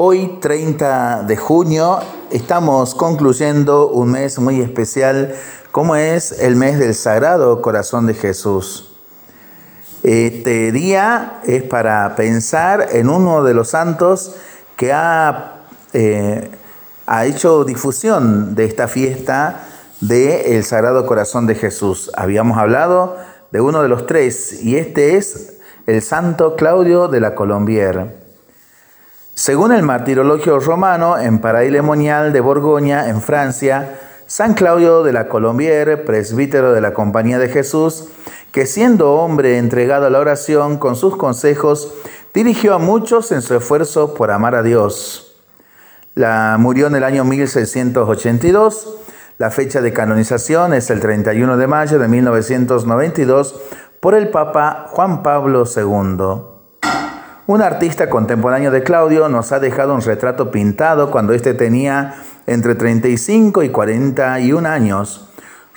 Hoy, 30 de junio, estamos concluyendo un mes muy especial, como es el mes del Sagrado Corazón de Jesús. Este día es para pensar en uno de los santos que ha, eh, ha hecho difusión de esta fiesta del Sagrado Corazón de Jesús. Habíamos hablado de uno de los tres y este es el santo Claudio de la Colombier. Según el martirologio romano, en Paraílemonial de Borgoña, en Francia, San Claudio de la Colombier, presbítero de la Compañía de Jesús, que siendo hombre entregado a la oración con sus consejos, dirigió a muchos en su esfuerzo por amar a Dios. La murió en el año 1682. La fecha de canonización es el 31 de mayo de 1992 por el Papa Juan Pablo II. Un artista contemporáneo de Claudio nos ha dejado un retrato pintado cuando éste tenía entre 35 y 41 años.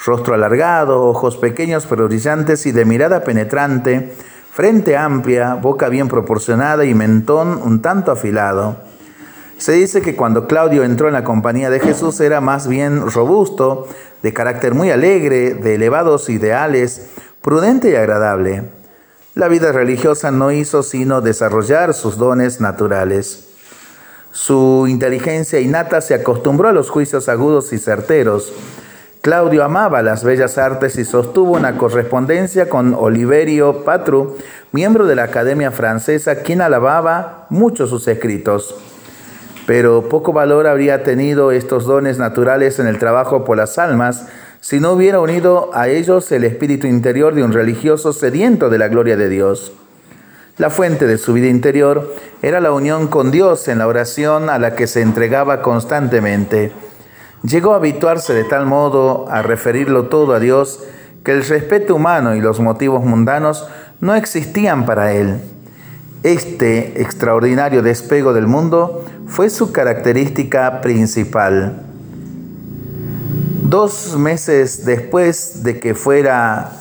Rostro alargado, ojos pequeños pero brillantes y de mirada penetrante, frente amplia, boca bien proporcionada y mentón un tanto afilado. Se dice que cuando Claudio entró en la compañía de Jesús era más bien robusto, de carácter muy alegre, de elevados ideales, prudente y agradable. La vida religiosa no hizo sino desarrollar sus dones naturales. Su inteligencia innata se acostumbró a los juicios agudos y certeros. Claudio amaba las bellas artes y sostuvo una correspondencia con Oliverio Patru, miembro de la Academia Francesa, quien alababa mucho sus escritos. Pero poco valor habría tenido estos dones naturales en el trabajo por las almas si no hubiera unido a ellos el espíritu interior de un religioso sediento de la gloria de Dios. La fuente de su vida interior era la unión con Dios en la oración a la que se entregaba constantemente. Llegó a habituarse de tal modo a referirlo todo a Dios que el respeto humano y los motivos mundanos no existían para él. Este extraordinario despego del mundo fue su característica principal. Dos meses después de que fuera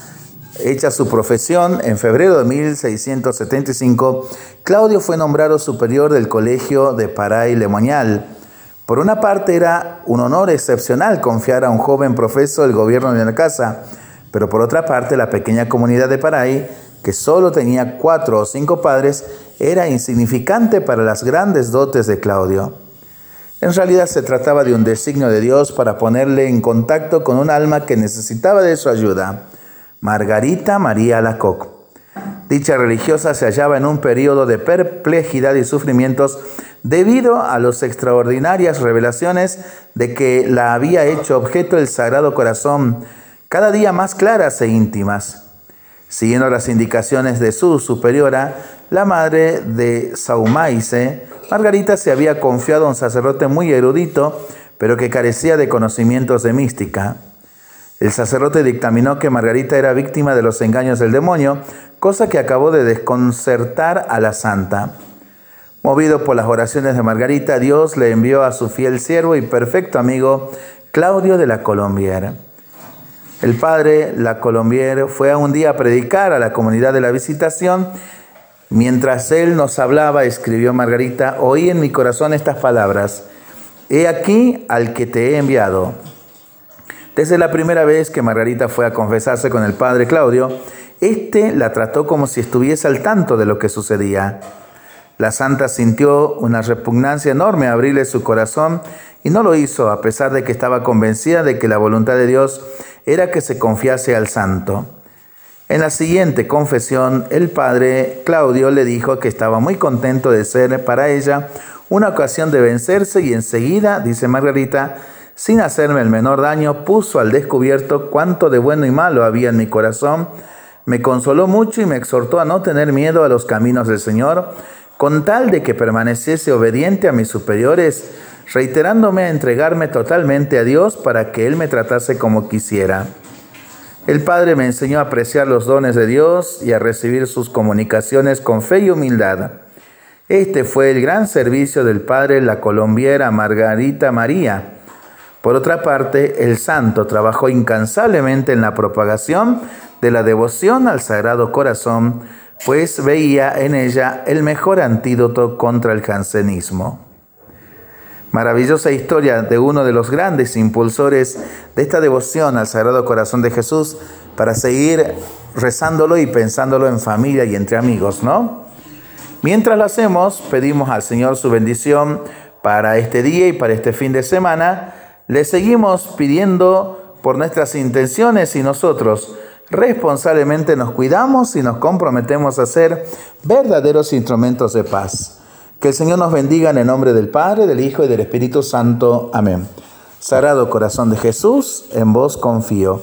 hecha su profesión, en febrero de 1675, Claudio fue nombrado superior del colegio de Paray Lemoñal. Por una parte era un honor excepcional confiar a un joven profesor el gobierno de la casa, pero por otra parte la pequeña comunidad de Paray, que solo tenía cuatro o cinco padres, era insignificante para las grandes dotes de Claudio. En realidad se trataba de un designio de Dios para ponerle en contacto con un alma que necesitaba de su ayuda, Margarita María Lacoc. Dicha religiosa se hallaba en un periodo de perplejidad y sufrimientos debido a las extraordinarias revelaciones de que la había hecho objeto el Sagrado Corazón, cada día más claras e íntimas. Siguiendo las indicaciones de su superiora, la madre de Saumaise, Margarita se había confiado a un sacerdote muy erudito, pero que carecía de conocimientos de mística. El sacerdote dictaminó que Margarita era víctima de los engaños del demonio, cosa que acabó de desconcertar a la santa. Movido por las oraciones de Margarita, Dios le envió a su fiel siervo y perfecto amigo Claudio de la Colombiera. El padre La Colombier fue un día a predicar a la comunidad de la visitación Mientras él nos hablaba, escribió Margarita, oí en mi corazón estas palabras, He aquí al que te he enviado. Desde la primera vez que Margarita fue a confesarse con el padre Claudio, éste la trató como si estuviese al tanto de lo que sucedía. La santa sintió una repugnancia enorme a abrirle su corazón y no lo hizo a pesar de que estaba convencida de que la voluntad de Dios era que se confiase al santo. En la siguiente confesión, el padre Claudio le dijo que estaba muy contento de ser para ella una ocasión de vencerse y enseguida, dice Margarita, sin hacerme el menor daño, puso al descubierto cuánto de bueno y malo había en mi corazón, me consoló mucho y me exhortó a no tener miedo a los caminos del Señor, con tal de que permaneciese obediente a mis superiores, reiterándome a entregarme totalmente a Dios para que Él me tratase como quisiera. El Padre me enseñó a apreciar los dones de Dios y a recibir sus comunicaciones con fe y humildad. Este fue el gran servicio del Padre la colombiera Margarita María. Por otra parte, el santo trabajó incansablemente en la propagación de la devoción al Sagrado Corazón, pues veía en ella el mejor antídoto contra el jansenismo. Maravillosa historia de uno de los grandes impulsores de esta devoción al Sagrado Corazón de Jesús para seguir rezándolo y pensándolo en familia y entre amigos, ¿no? Mientras lo hacemos, pedimos al Señor su bendición para este día y para este fin de semana. Le seguimos pidiendo por nuestras intenciones y nosotros responsablemente nos cuidamos y nos comprometemos a ser verdaderos instrumentos de paz. Que el Señor nos bendiga en el nombre del Padre, del Hijo y del Espíritu Santo. Amén. Sagrado corazón de Jesús, en vos confío.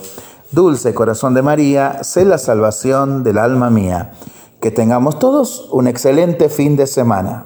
Dulce corazón de María, sé la salvación del alma mía. Que tengamos todos un excelente fin de semana.